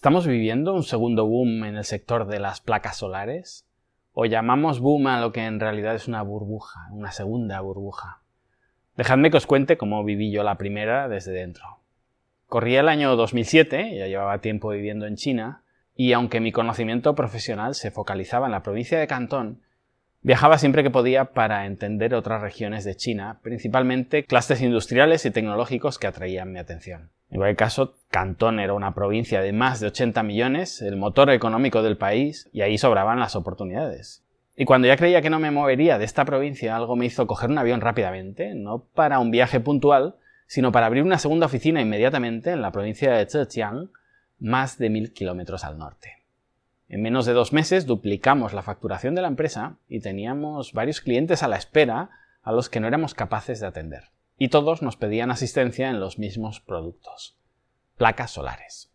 ¿Estamos viviendo un segundo boom en el sector de las placas solares? ¿O llamamos boom a lo que en realidad es una burbuja, una segunda burbuja? Dejadme que os cuente cómo viví yo la primera desde dentro. Corría el año 2007, ya llevaba tiempo viviendo en China, y aunque mi conocimiento profesional se focalizaba en la provincia de Cantón, Viajaba siempre que podía para entender otras regiones de China, principalmente clústeres industriales y tecnológicos que atraían mi atención. En cualquier caso, Cantón era una provincia de más de 80 millones, el motor económico del país, y ahí sobraban las oportunidades. Y cuando ya creía que no me movería de esta provincia, algo me hizo coger un avión rápidamente, no para un viaje puntual, sino para abrir una segunda oficina inmediatamente en la provincia de Zhejiang, más de mil kilómetros al norte. En menos de dos meses duplicamos la facturación de la empresa y teníamos varios clientes a la espera a los que no éramos capaces de atender. Y todos nos pedían asistencia en los mismos productos. Placas solares.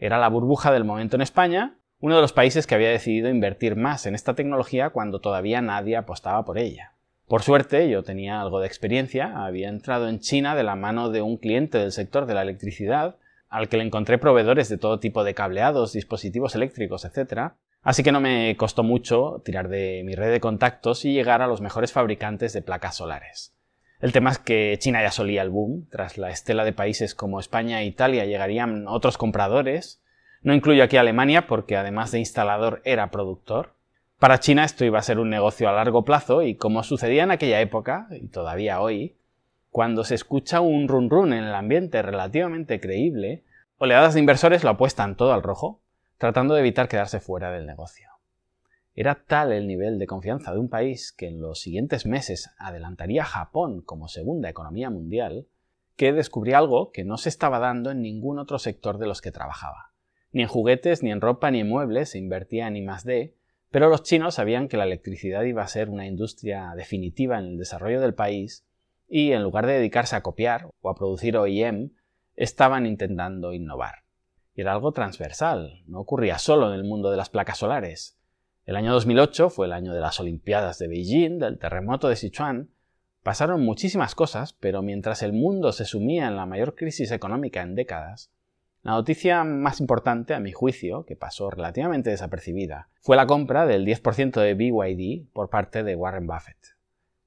Era la burbuja del momento en España, uno de los países que había decidido invertir más en esta tecnología cuando todavía nadie apostaba por ella. Por suerte, yo tenía algo de experiencia, había entrado en China de la mano de un cliente del sector de la electricidad al que le encontré proveedores de todo tipo de cableados, dispositivos eléctricos, etc. Así que no me costó mucho tirar de mi red de contactos y llegar a los mejores fabricantes de placas solares. El tema es que China ya solía el boom, tras la estela de países como España e Italia llegarían otros compradores. No incluyo aquí Alemania porque además de instalador era productor. Para China esto iba a ser un negocio a largo plazo y como sucedía en aquella época, y todavía hoy, cuando se escucha un run run en el ambiente relativamente creíble, oleadas de inversores lo apuestan todo al rojo, tratando de evitar quedarse fuera del negocio. Era tal el nivel de confianza de un país que en los siguientes meses adelantaría a Japón como segunda economía mundial, que descubrí algo que no se estaba dando en ningún otro sector de los que trabajaba. Ni en juguetes, ni en ropa, ni en muebles se invertía en I+D, pero los chinos sabían que la electricidad iba a ser una industria definitiva en el desarrollo del país y en lugar de dedicarse a copiar o a producir OEM, estaban intentando innovar. Y era algo transversal, no ocurría solo en el mundo de las placas solares. El año 2008 fue el año de las Olimpiadas de Beijing, del terremoto de Sichuan. Pasaron muchísimas cosas, pero mientras el mundo se sumía en la mayor crisis económica en décadas, la noticia más importante, a mi juicio, que pasó relativamente desapercibida, fue la compra del 10% de BYD por parte de Warren Buffett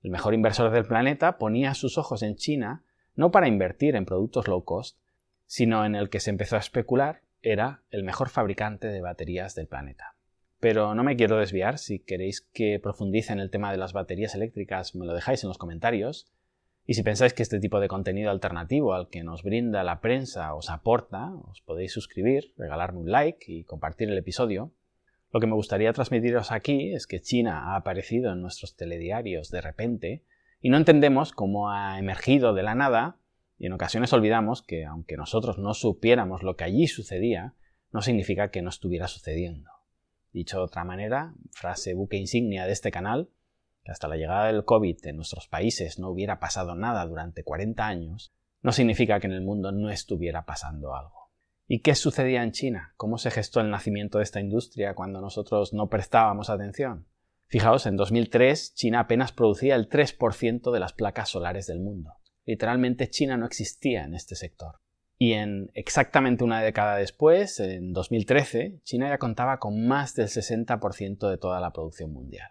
el mejor inversor del planeta, ponía sus ojos en China no para invertir en productos low cost, sino en el que se empezó a especular era el mejor fabricante de baterías del planeta. Pero no me quiero desviar, si queréis que profundice en el tema de las baterías eléctricas me lo dejáis en los comentarios, y si pensáis que este tipo de contenido alternativo al que nos brinda la prensa os aporta, os podéis suscribir, regalarme un like y compartir el episodio. Lo que me gustaría transmitiros aquí es que China ha aparecido en nuestros telediarios de repente y no entendemos cómo ha emergido de la nada y en ocasiones olvidamos que aunque nosotros no supiéramos lo que allí sucedía, no significa que no estuviera sucediendo. Dicho de otra manera, frase buque insignia de este canal, que hasta la llegada del COVID en nuestros países no hubiera pasado nada durante 40 años, no significa que en el mundo no estuviera pasando algo. ¿Y qué sucedía en China? ¿Cómo se gestó el nacimiento de esta industria cuando nosotros no prestábamos atención? Fijaos, en 2003 China apenas producía el 3% de las placas solares del mundo. Literalmente China no existía en este sector. Y en exactamente una década después, en 2013, China ya contaba con más del 60% de toda la producción mundial.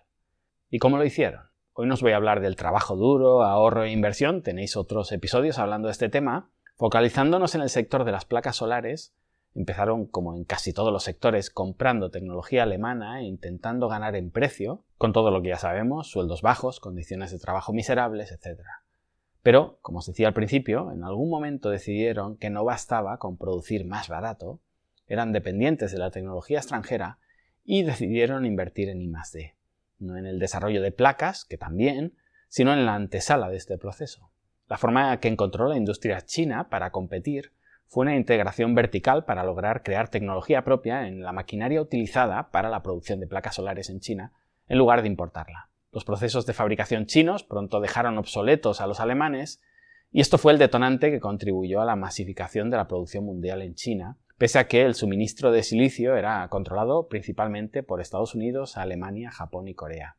¿Y cómo lo hicieron? Hoy nos voy a hablar del trabajo duro, ahorro e inversión, tenéis otros episodios hablando de este tema, Focalizándonos en el sector de las placas solares, empezaron, como en casi todos los sectores, comprando tecnología alemana e intentando ganar en precio, con todo lo que ya sabemos, sueldos bajos, condiciones de trabajo miserables, etc. Pero, como os decía al principio, en algún momento decidieron que no bastaba con producir más barato, eran dependientes de la tecnología extranjera y decidieron invertir en I+D, no en el desarrollo de placas, que también, sino en la antesala de este proceso. La forma que encontró la industria china para competir fue una integración vertical para lograr crear tecnología propia en la maquinaria utilizada para la producción de placas solares en China, en lugar de importarla. Los procesos de fabricación chinos pronto dejaron obsoletos a los alemanes, y esto fue el detonante que contribuyó a la masificación de la producción mundial en China, pese a que el suministro de silicio era controlado principalmente por Estados Unidos, Alemania, Japón y Corea.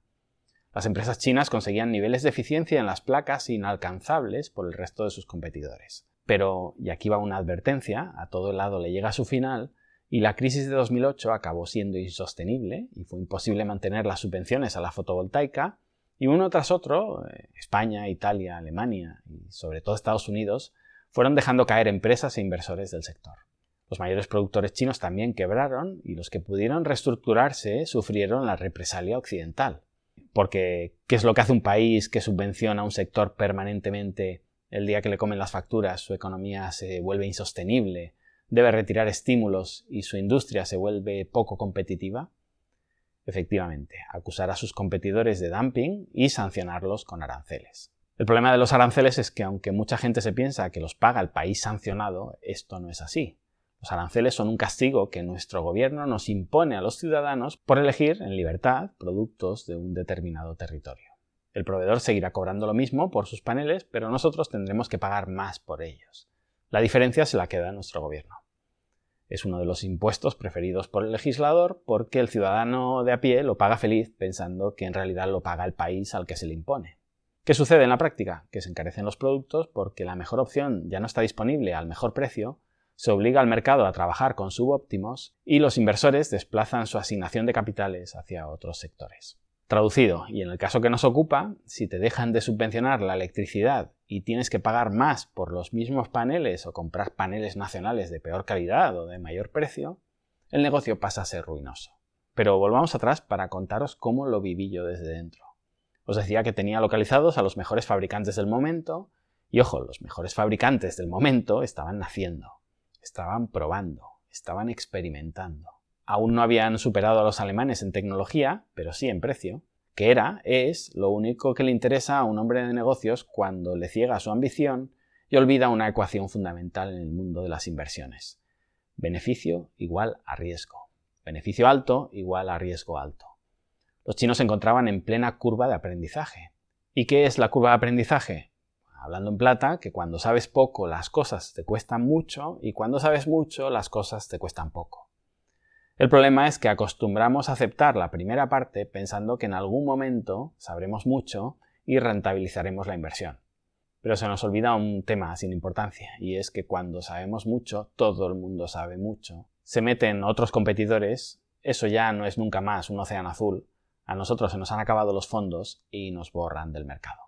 Las empresas chinas conseguían niveles de eficiencia en las placas inalcanzables por el resto de sus competidores. Pero, y aquí va una advertencia, a todo lado le llega su final, y la crisis de 2008 acabó siendo insostenible y fue imposible mantener las subvenciones a la fotovoltaica y uno tras otro, eh, España, Italia, Alemania y sobre todo Estados Unidos, fueron dejando caer empresas e inversores del sector. Los mayores productores chinos también quebraron y los que pudieron reestructurarse sufrieron la represalia occidental. Porque, ¿qué es lo que hace un país que subvenciona un sector permanentemente el día que le comen las facturas su economía se vuelve insostenible, debe retirar estímulos y su industria se vuelve poco competitiva? Efectivamente, acusar a sus competidores de dumping y sancionarlos con aranceles. El problema de los aranceles es que aunque mucha gente se piensa que los paga el país sancionado, esto no es así. Los aranceles son un castigo que nuestro gobierno nos impone a los ciudadanos por elegir en libertad productos de un determinado territorio. El proveedor seguirá cobrando lo mismo por sus paneles, pero nosotros tendremos que pagar más por ellos. La diferencia se la queda nuestro gobierno. Es uno de los impuestos preferidos por el legislador porque el ciudadano de a pie lo paga feliz pensando que en realidad lo paga el país al que se le impone. ¿Qué sucede en la práctica? Que se encarecen los productos porque la mejor opción ya no está disponible al mejor precio se obliga al mercado a trabajar con subóptimos y los inversores desplazan su asignación de capitales hacia otros sectores. Traducido, y en el caso que nos ocupa, si te dejan de subvencionar la electricidad y tienes que pagar más por los mismos paneles o comprar paneles nacionales de peor calidad o de mayor precio, el negocio pasa a ser ruinoso. Pero volvamos atrás para contaros cómo lo viví yo desde dentro. Os decía que tenía localizados a los mejores fabricantes del momento, y ojo, los mejores fabricantes del momento estaban naciendo. Estaban probando, estaban experimentando. Aún no habían superado a los alemanes en tecnología, pero sí en precio, que era, es, lo único que le interesa a un hombre de negocios cuando le ciega su ambición y olvida una ecuación fundamental en el mundo de las inversiones. Beneficio igual a riesgo. Beneficio alto igual a riesgo alto. Los chinos se encontraban en plena curva de aprendizaje. ¿Y qué es la curva de aprendizaje? Hablando en plata, que cuando sabes poco las cosas te cuestan mucho y cuando sabes mucho las cosas te cuestan poco. El problema es que acostumbramos a aceptar la primera parte pensando que en algún momento sabremos mucho y rentabilizaremos la inversión. Pero se nos olvida un tema sin importancia, y es que cuando sabemos mucho, todo el mundo sabe mucho. Se meten otros competidores, eso ya no es nunca más un océano azul, a nosotros se nos han acabado los fondos y nos borran del mercado.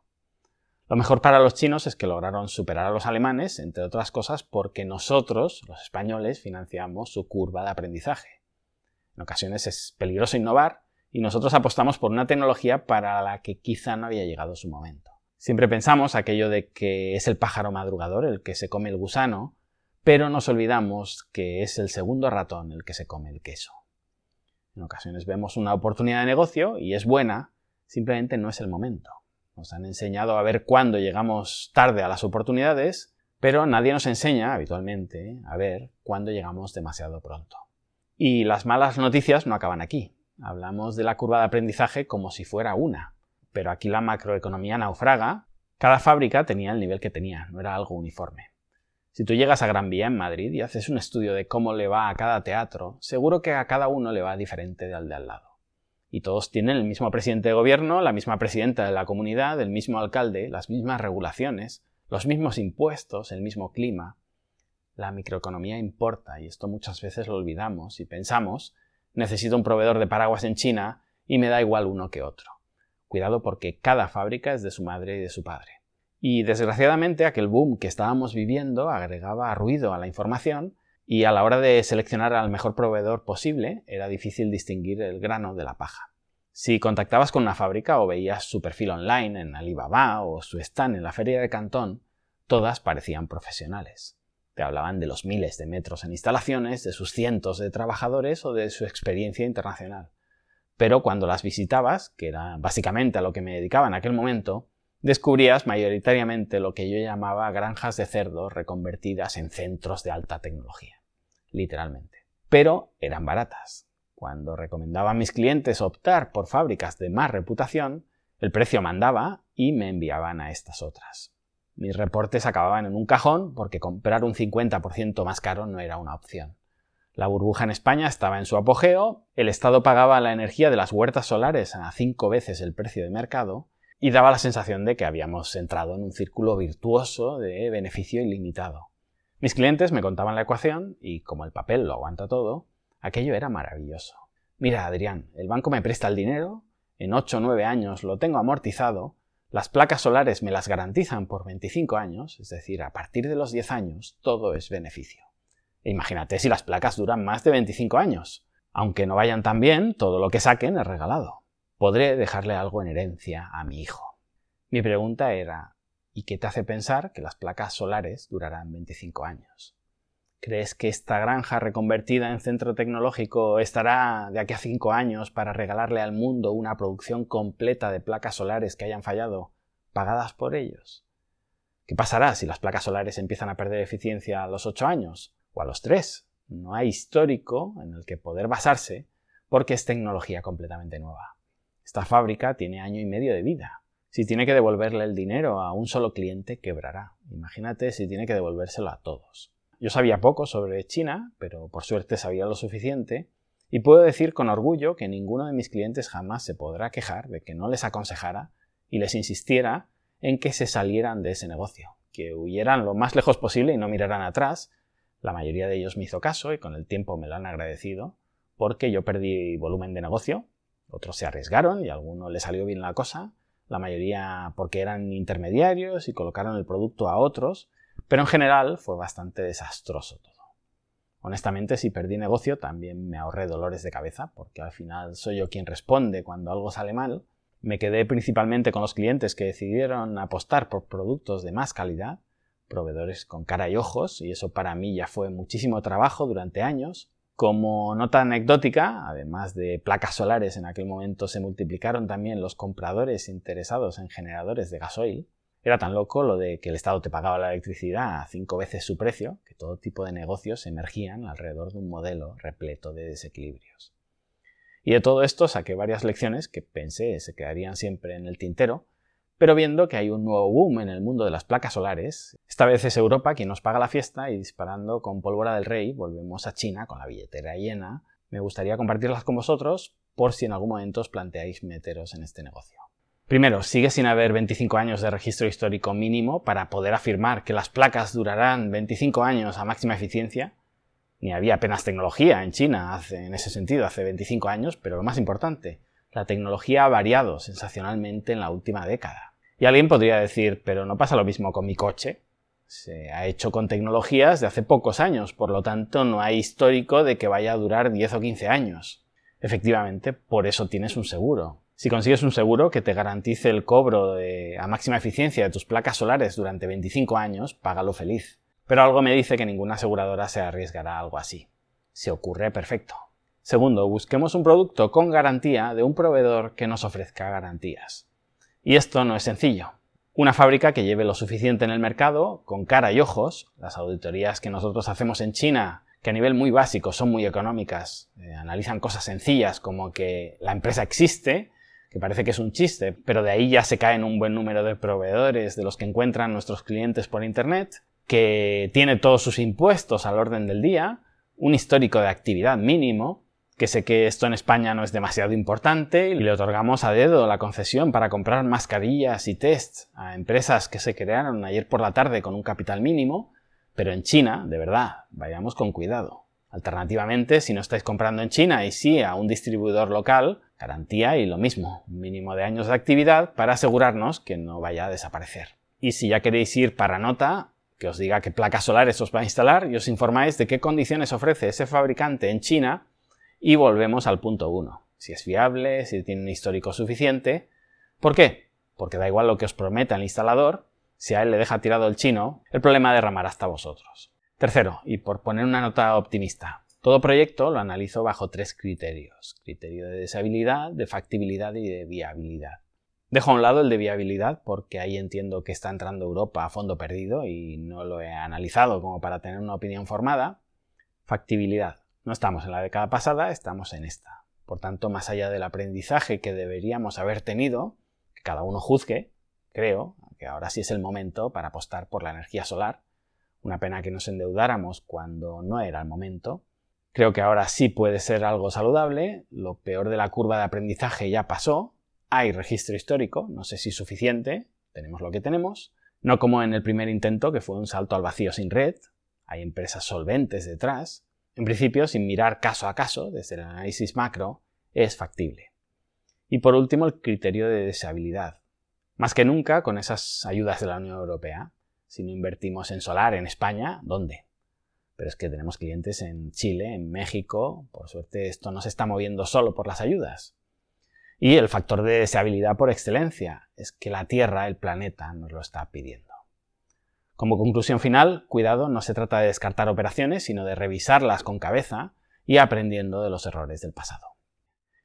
Lo mejor para los chinos es que lograron superar a los alemanes, entre otras cosas porque nosotros, los españoles, financiamos su curva de aprendizaje. En ocasiones es peligroso innovar y nosotros apostamos por una tecnología para la que quizá no había llegado su momento. Siempre pensamos aquello de que es el pájaro madrugador el que se come el gusano, pero nos olvidamos que es el segundo ratón el que se come el queso. En ocasiones vemos una oportunidad de negocio y es buena, simplemente no es el momento. Nos han enseñado a ver cuándo llegamos tarde a las oportunidades, pero nadie nos enseña habitualmente a ver cuándo llegamos demasiado pronto. Y las malas noticias no acaban aquí. Hablamos de la curva de aprendizaje como si fuera una, pero aquí la macroeconomía naufraga. Cada fábrica tenía el nivel que tenía, no era algo uniforme. Si tú llegas a Gran Vía en Madrid y haces un estudio de cómo le va a cada teatro, seguro que a cada uno le va diferente al de al lado y todos tienen el mismo presidente de gobierno, la misma presidenta de la comunidad, el mismo alcalde, las mismas regulaciones, los mismos impuestos, el mismo clima. La microeconomía importa y esto muchas veces lo olvidamos y pensamos, necesito un proveedor de paraguas en China y me da igual uno que otro. Cuidado porque cada fábrica es de su madre y de su padre. Y desgraciadamente aquel boom que estábamos viviendo agregaba ruido a la información y a la hora de seleccionar al mejor proveedor posible era difícil distinguir el grano de la paja. Si contactabas con una fábrica o veías su perfil online en Alibaba o su stand en la feria de Cantón, todas parecían profesionales. Te hablaban de los miles de metros en instalaciones, de sus cientos de trabajadores o de su experiencia internacional. Pero cuando las visitabas, que era básicamente a lo que me dedicaba en aquel momento, descubrías mayoritariamente lo que yo llamaba granjas de cerdo reconvertidas en centros de alta tecnología literalmente. Pero eran baratas. Cuando recomendaba a mis clientes optar por fábricas de más reputación, el precio mandaba y me enviaban a estas otras. Mis reportes acababan en un cajón porque comprar un 50% más caro no era una opción. La burbuja en España estaba en su apogeo, el Estado pagaba la energía de las huertas solares a cinco veces el precio de mercado y daba la sensación de que habíamos entrado en un círculo virtuoso de beneficio ilimitado. Mis clientes me contaban la ecuación y como el papel lo aguanta todo, aquello era maravilloso. Mira, Adrián, el banco me presta el dinero, en 8 o 9 años lo tengo amortizado, las placas solares me las garantizan por 25 años, es decir, a partir de los 10 años todo es beneficio. E imagínate si las placas duran más de 25 años. Aunque no vayan tan bien, todo lo que saquen es regalado. Podré dejarle algo en herencia a mi hijo. Mi pregunta era, ¿Y qué te hace pensar que las placas solares durarán 25 años? ¿Crees que esta granja reconvertida en centro tecnológico estará de aquí a 5 años para regalarle al mundo una producción completa de placas solares que hayan fallado, pagadas por ellos? ¿Qué pasará si las placas solares empiezan a perder eficiencia a los 8 años o a los 3? No hay histórico en el que poder basarse porque es tecnología completamente nueva. Esta fábrica tiene año y medio de vida. Si tiene que devolverle el dinero a un solo cliente, quebrará. Imagínate si tiene que devolvérselo a todos. Yo sabía poco sobre China, pero por suerte sabía lo suficiente, y puedo decir con orgullo que ninguno de mis clientes jamás se podrá quejar de que no les aconsejara y les insistiera en que se salieran de ese negocio, que huyeran lo más lejos posible y no miraran atrás. La mayoría de ellos me hizo caso y con el tiempo me lo han agradecido, porque yo perdí volumen de negocio, otros se arriesgaron y a alguno le salió bien la cosa, la mayoría porque eran intermediarios y colocaron el producto a otros, pero en general fue bastante desastroso todo. Honestamente, si perdí negocio, también me ahorré dolores de cabeza, porque al final soy yo quien responde cuando algo sale mal. Me quedé principalmente con los clientes que decidieron apostar por productos de más calidad, proveedores con cara y ojos, y eso para mí ya fue muchísimo trabajo durante años, como nota anecdótica, además de placas solares, en aquel momento se multiplicaron también los compradores interesados en generadores de gasoil. Era tan loco lo de que el Estado te pagaba la electricidad a cinco veces su precio, que todo tipo de negocios emergían alrededor de un modelo repleto de desequilibrios. Y de todo esto saqué varias lecciones que pensé se quedarían siempre en el tintero, pero viendo que hay un nuevo boom en el mundo de las placas solares, esta vez es Europa quien nos paga la fiesta y disparando con pólvora del rey volvemos a China con la billetera llena. Me gustaría compartirlas con vosotros por si en algún momento os planteáis meteros en este negocio. Primero, sigue sin haber 25 años de registro histórico mínimo para poder afirmar que las placas durarán 25 años a máxima eficiencia. Ni había apenas tecnología en China en ese sentido hace 25 años, pero lo más importante, la tecnología ha variado sensacionalmente en la última década. Y alguien podría decir, pero no pasa lo mismo con mi coche. Se ha hecho con tecnologías de hace pocos años, por lo tanto no hay histórico de que vaya a durar 10 o 15 años. Efectivamente, por eso tienes un seguro. Si consigues un seguro que te garantice el cobro a máxima eficiencia de tus placas solares durante 25 años, págalo feliz. Pero algo me dice que ninguna aseguradora se arriesgará a algo así. Si ocurre, perfecto. Segundo, busquemos un producto con garantía de un proveedor que nos ofrezca garantías. Y esto no es sencillo. Una fábrica que lleve lo suficiente en el mercado, con cara y ojos, las auditorías que nosotros hacemos en China, que a nivel muy básico son muy económicas, eh, analizan cosas sencillas como que la empresa existe, que parece que es un chiste, pero de ahí ya se caen un buen número de proveedores de los que encuentran nuestros clientes por Internet, que tiene todos sus impuestos al orden del día, un histórico de actividad mínimo, que sé que esto en España no es demasiado importante y le otorgamos a dedo la concesión para comprar mascarillas y tests a empresas que se crearon ayer por la tarde con un capital mínimo, pero en China, de verdad, vayamos con cuidado. Alternativamente, si no estáis comprando en China y sí a un distribuidor local, garantía y lo mismo, mínimo de años de actividad para asegurarnos que no vaya a desaparecer. Y si ya queréis ir para nota, que os diga qué placas solares os va a instalar y os informáis de qué condiciones ofrece ese fabricante en China y volvemos al punto 1. Si es fiable, si tiene un histórico suficiente. ¿Por qué? Porque da igual lo que os prometa el instalador, si a él le deja tirado el chino, el problema derramará hasta vosotros. Tercero, y por poner una nota optimista, todo proyecto lo analizo bajo tres criterios. Criterio de deseabilidad, de factibilidad y de viabilidad. Dejo a un lado el de viabilidad porque ahí entiendo que está entrando Europa a fondo perdido y no lo he analizado como para tener una opinión formada. Factibilidad. No estamos en la década pasada, estamos en esta. Por tanto, más allá del aprendizaje que deberíamos haber tenido, que cada uno juzgue, creo que ahora sí es el momento para apostar por la energía solar. Una pena que nos endeudáramos cuando no era el momento. Creo que ahora sí puede ser algo saludable. Lo peor de la curva de aprendizaje ya pasó. Hay registro histórico, no sé si suficiente, tenemos lo que tenemos. No como en el primer intento, que fue un salto al vacío sin red, hay empresas solventes detrás, en principio, sin mirar caso a caso, desde el análisis macro, es factible. Y por último, el criterio de deseabilidad. Más que nunca, con esas ayudas de la Unión Europea, si no invertimos en solar en España, ¿dónde? Pero es que tenemos clientes en Chile, en México, por suerte esto no se está moviendo solo por las ayudas. Y el factor de deseabilidad por excelencia es que la Tierra, el planeta, nos lo está pidiendo. Como conclusión final, cuidado, no se trata de descartar operaciones, sino de revisarlas con cabeza y aprendiendo de los errores del pasado.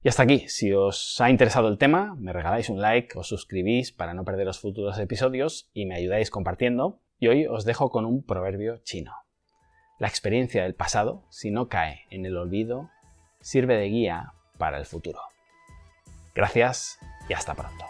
Y hasta aquí, si os ha interesado el tema, me regaláis un like, os suscribís para no perder los futuros episodios y me ayudáis compartiendo. Y hoy os dejo con un proverbio chino. La experiencia del pasado, si no cae en el olvido, sirve de guía para el futuro. Gracias y hasta pronto.